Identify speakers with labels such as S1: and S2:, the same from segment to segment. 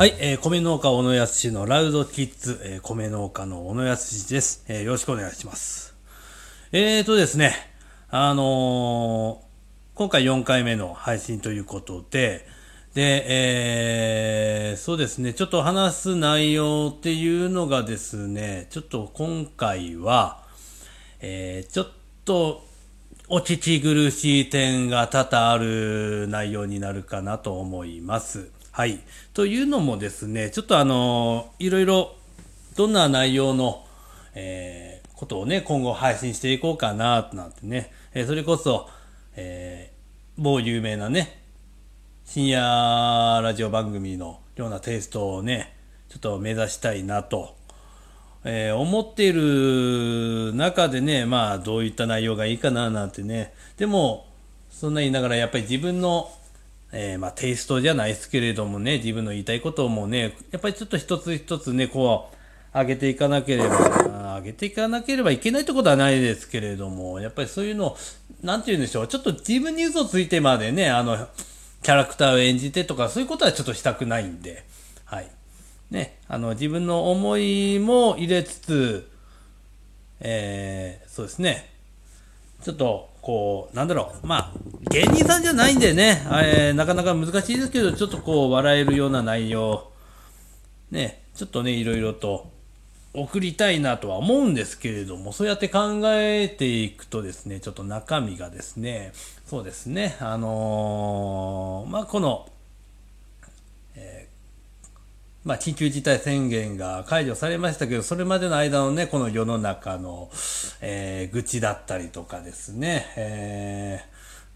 S1: はい、えー、米農家小野康のラウドキッズ、えー、米農家の小野康です、えー。よろしくお願いします。えーとですね、あのー、今回4回目の配信ということで、で、えー、そうですね、ちょっと話す内容っていうのがですね、ちょっと今回は、えー、ちょっとお聞き苦しい点が多々ある内容になるかなと思います。はい。というのもですね、ちょっとあの、いろいろ、どんな内容の、えー、ことをね、今後配信していこうかな、なんてね、えー、それこそ、えー、某有名なね、深夜ラジオ番組のようなテイストをね、ちょっと目指したいなとえー、思っている中でね、まあ、どういった内容がいいかななんてね、でも、そんな言いながら、やっぱり自分の、えー、まあ、テイストじゃないですけれどもね、自分の言いたいこともね、やっぱりちょっと一つ一つね、こう、上げていかなければ、上げていかなければいけないってことはないですけれども、やっぱりそういうの、なんて言うんでしょう、ちょっと自分に嘘ついてまでね、あの、キャラクターを演じてとか、そういうことはちょっとしたくないんで、はい。ね、あの、自分の思いも入れつつ、えー、そうですね、ちょっと、こう、なんだろう、まあ、芸人さんじゃないんでね、えー、なかなか難しいですけど、ちょっとこう、笑えるような内容、ね、ちょっとね、いろいろと送りたいなとは思うんですけれども、そうやって考えていくとですね、ちょっと中身がですね、そうですね、あのー、まあ、この、まあ、緊急事態宣言が解除されましたけど、それまでの間のね、この世の中の、えー、愚痴だったりとかですね、え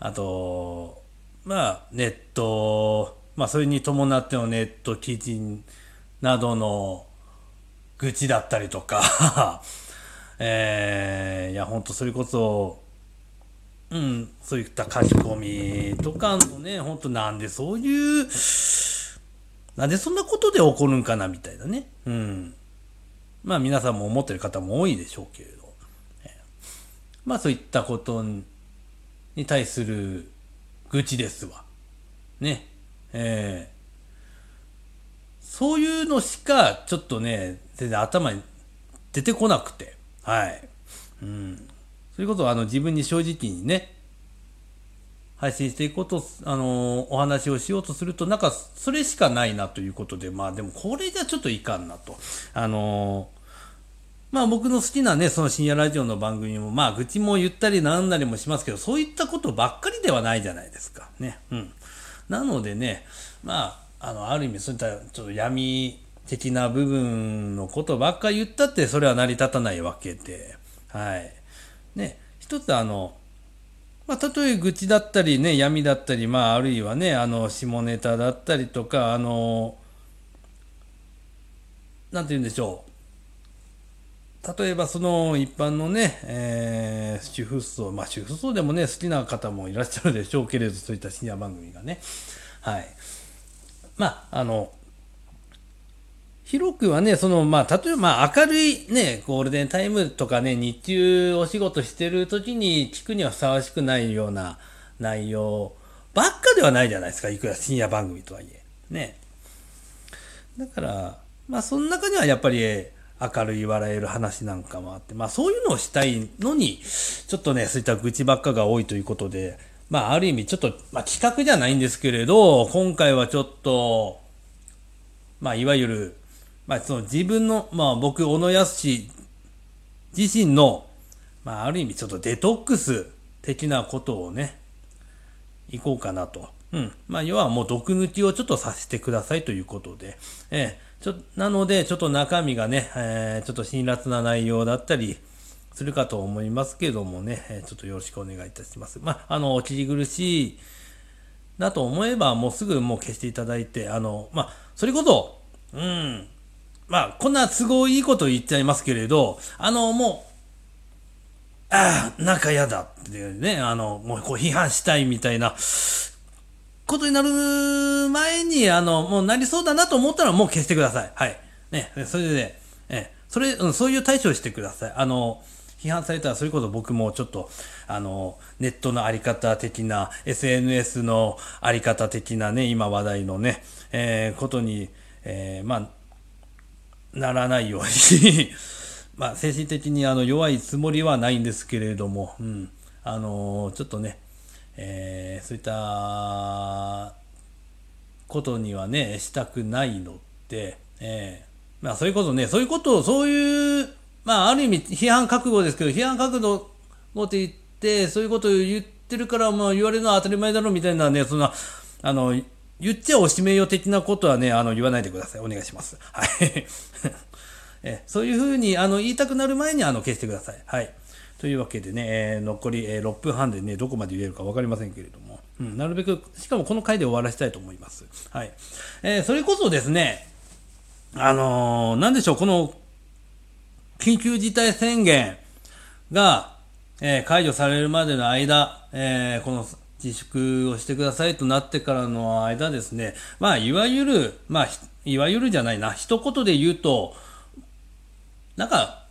S1: ー、あと、まあ、ネット、まあ、それに伴ってのネット記事などの愚痴だったりとか、えー、いや、ほんとそれこそ、うん、そういった書き込みとかのね、ほんとなんでそういう、なんでそんなことで起こるんかなみたいなね。うん。まあ皆さんも思ってる方も多いでしょうけれど。まあそういったことに対する愚痴ですわ。ね。えー、そういうのしかちょっとね、全然頭に出てこなくて。はい。うん。それこそあの自分に正直にね、配信していこうと、あのー、お話をしようとすると、なんか、それしかないなということで、まあでもこれじゃちょっといかんなと。あのー、まあ僕の好きなね、その深夜ラジオの番組も、まあ愚痴も言ったりなんなりもしますけど、そういったことばっかりではないじゃないですか。ね。うん。なのでね、まあ、あの、ある意味そういったちょっと闇的な部分のことばっかり言ったって、それは成り立たないわけで、はい。ね、一つあの、まあ、たとえ愚痴だったりね、闇だったり、まあ、あるいはね、あの、下ネタだったりとか、あの、なんて言うんでしょう。例えば、その一般のね、えー、主婦層、まあ、主婦層でもね、好きな方もいらっしゃるでしょうけれど、そういった深夜番組がね。はい。まあ、あの、広くはね、その、まあ、例えば、まあ、明るいね、ゴールデンタイムとかね、日中お仕事してる時に聞くにはふさわしくないような内容ばっかではないじゃないですか、いくら深夜番組とはいえ。ね。だから、まあ、その中にはやっぱり、明るい笑える話なんかもあって、まあ、そういうのをしたいのに、ちょっとね、そういった愚痴ばっかが多いということで、まあ、ある意味、ちょっと、まあ、企画じゃないんですけれど、今回はちょっと、まあ、いわゆる、まあ、その自分の、まあ、僕、小野康自身の、まあ、ある意味ちょっとデトックス的なことをね、いこうかなと。うん。まあ、要はもう毒抜きをちょっとさせてくださいということで、えー、ちょ、なので、ちょっと中身がね、えー、ちょっと辛辣な内容だったり、するかと思いますけどもね、えー、ちょっとよろしくお願いいたします。まあ、あの、お聞き苦しいだと思えば、もうすぐもう消していただいて、あの、まあ、それこそ、うん、まあ、こんな都合いいこと言っちゃいますけれど、あの、もう、ああ、なんか嫌だっていうね、あの、もうこう批判したいみたいな、ことになる前に、あの、もうなりそうだなと思ったらもう消してください。はい。ね、それで、え、それ、うん、そういう対処をしてください。あの、批判されたら、それこそ僕もちょっと、あの、ネットのあり方的な、SNS のあり方的なね、今話題のね、えー、ことに、えー、まあ、ならないように。まあ、精神的にあの弱いつもりはないんですけれども、うん、あのー、ちょっとね、えー、そういったことにはね、したくないので、えー、まあ、それこそね、そういうことを、そういう、まあ、ある意味、批判覚悟ですけど、批判覚悟持って言って、そういうことを言ってるから、まあ、言われるのは当たり前だろみたいなね、そんな、あの、言っちゃおしめよ的なことはね、あの、言わないでください。お願いします。はい。えそういうふうに、あの、言いたくなる前に、あの、消してください。はい。というわけでね、えー、残り、えー、6分半でね、どこまで言えるか分かりませんけれども、うん、なるべく、しかもこの回で終わらせたいと思います。はい。えー、それこそですね、あのー、なんでしょう、この、緊急事態宣言が、えー、解除されるまでの間、えー、この自粛をしてくださいとなってからの間ですね、まあ、いわゆる、まあ、いわゆるじゃないな、一言で言うと、なんか、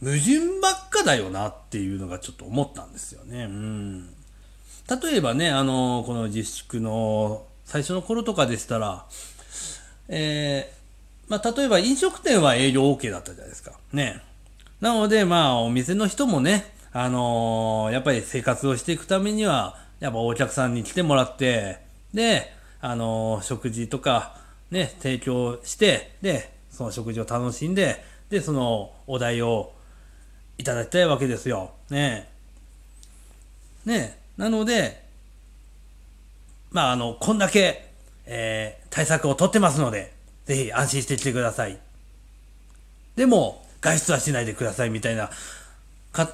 S1: 矛盾ばっかだよなっていうのがちょっと思ったんですよね。うん。例えばね、あの、この自粛の最初の頃とかでしたら、えー、まあ、例えば飲食店は営業 OK だったじゃないですか。ね。なので、まあ、お店の人もね、あのー、やっぱり生活をしていくためには、やっぱお客さんに来てもらって、で、あのー、食事とか、ね、提供して、で、その食事を楽しんで、で、そのお題をいただきたいわけですよ。ねねなので、まあ、あの、こんだけ、えー、対策をとってますので、ぜひ安心してきてください。でも、外出はしないでくださいみたいな、か、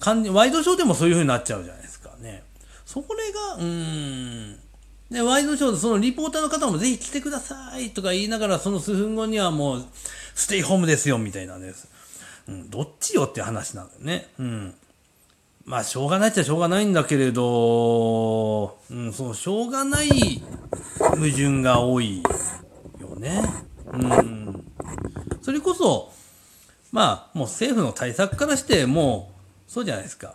S1: かんワイドショーでもそういう風になっちゃうじゃないですか。それが、うん。で、ワイドショーでそのリポーターの方もぜひ来てくださいとか言いながら、その数分後にはもう、ステイホームですよみたいなんです。うん、どっちよって話なんだよね。うん。まあ、しょうがないっちゃしょうがないんだけれど、うん、その、しょうがない矛盾が多いよね。うん。それこそ、まあ、もう政府の対策からして、もう、そうじゃないですか。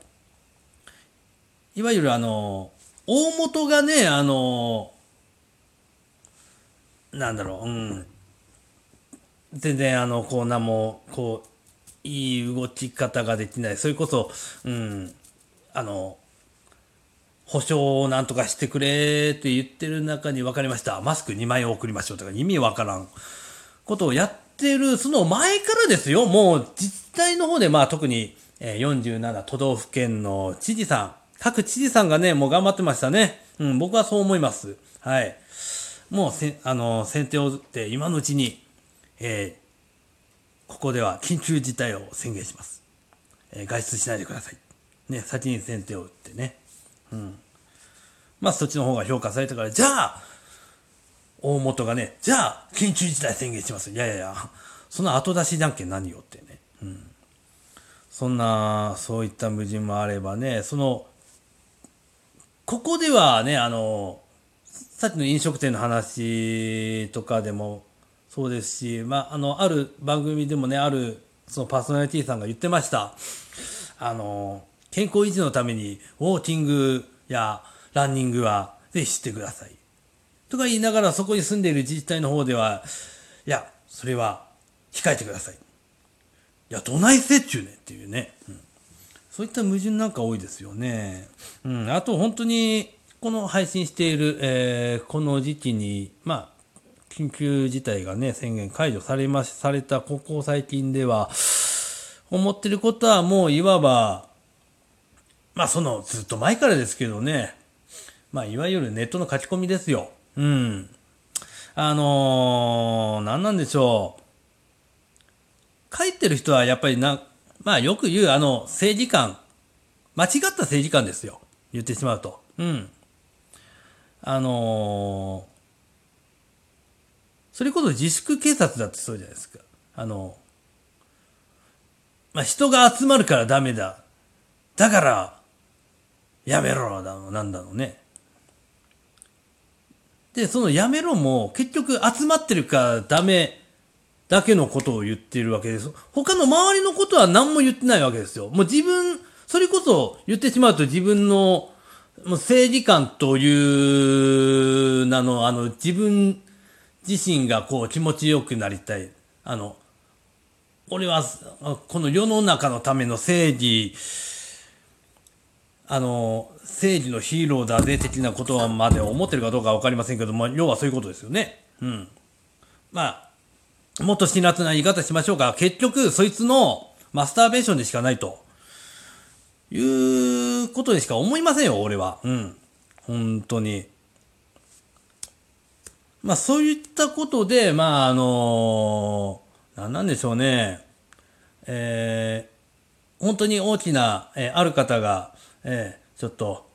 S1: いわゆるあの、大元がね、あの、なんだろう、うん。全然あの、こう、なも、こう、いい動き方ができない。それこそ、うん、あの、保証をなんとかしてくれって言ってる中に分かりました。マスク2枚送りましょうとか意味わからんことをやってる、その前からですよ。もう自治体の方で、まあ特に47都道府県の知事さん、各知事さんがね、もう頑張ってましたね。うん、僕はそう思います。はい。もうせ、あの、先手を打って今のうちに、えー、ここでは緊急事態を宣言します。えー、外出しないでください。ね、先に先手を打ってね。うん。まあ、そっちの方が評価されたから、じゃあ、大元がね、じゃあ、緊急事態宣言します。いやいやいや、その後出しじゃんけん何よってね。うん。そんな、そういった矛盾もあればね、その、ここではね、あの、さっきの飲食店の話とかでもそうですし、まあ、あの、ある番組でもね、ある、そのパーソナリティさんが言ってました。あの、健康維持のために、ウォーキングやランニングは、ぜひしてください。とか言いながら、そこに住んでいる自治体の方では、いや、それは、控えてください。いや、どないせっちゅうねっていうね。うん、そういった矛盾なんか多いですよね。うん、あと本当に、この配信している、えー、この時期に、まあ、緊急事態がね、宣言解除されまし、されたここ最近では、思ってることはもういわば、まあそのずっと前からですけどね、まあいわゆるネットの書き込みですよ。うん。あのー、何なんでしょう。書いてる人はやっぱりな、まあよく言うあの政治観、間違った政治観ですよ。言ってしまうと。うん。あのーそれこそ自粛警察だってそうじゃないですか。あの、まあ、人が集まるからダメだ。だから、やめろだの、なんだろうね。で、そのやめろも結局集まってるからダメだけのことを言っているわけです。他の周りのことは何も言ってないわけですよ。もう自分、それこそ言ってしまうと自分のもう政治観という名の、あの、自分自身がこう気持ちよくなりたい。あの、俺は、この世の中のための正義、あの、正義のヒーローだぜ的なことまで思ってるかどうかわかりませんけども、要はそういうことですよね。うん。まあ、もっと辛辣な言い方しましょうか。結局、そいつのマスターベーションでしかないと。いうことでしか思いませんよ、俺は。うん。本当に。まあ、そういったことで、まあ、あのー、なんなんでしょうね。えー、本当に大きな、えー、ある方が、えー、ちょっと、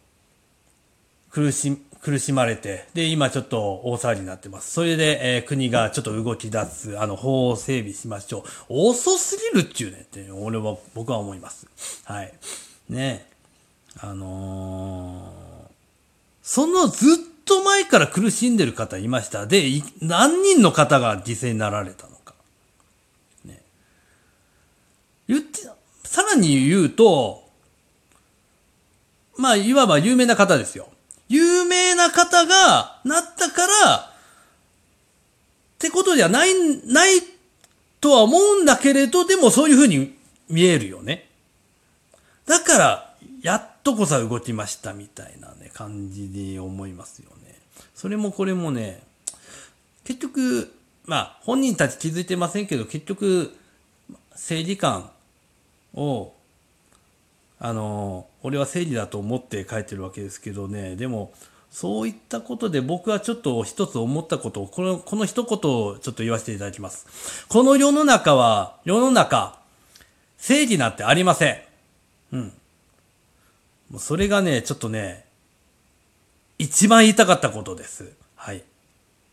S1: 苦し、苦しまれて、で、今ちょっと大騒ぎになってます。それで、えー、国がちょっと動き出す、あの、法を整備しましょう。遅すぎるっちゅうねって、俺は、僕は思います。はい。ねあのー、そのずっと前から苦しんでる方いました。で、何人の方が犠牲になられたのか。ね。言って、さらに言うと、まあ、いわば有名な方ですよ。有名な方がなったから、ってことではない、ないとは思うんだけれど、でもそういうふうに見えるよね。だから、やっとこさ動きましたみたいなね、感じで思いますよね。それもこれもね、結局、まあ、本人たち気づいてませんけど、結局、正義感を、あの、俺は正義だと思って書いてるわけですけどね、でも、そういったことで僕はちょっと一つ思ったことを、この、この一言をちょっと言わせていただきます。この世の中は、世の中、正義なんてありません。うん。もうそれがね、ちょっとね、一番言いたかったことです。はい。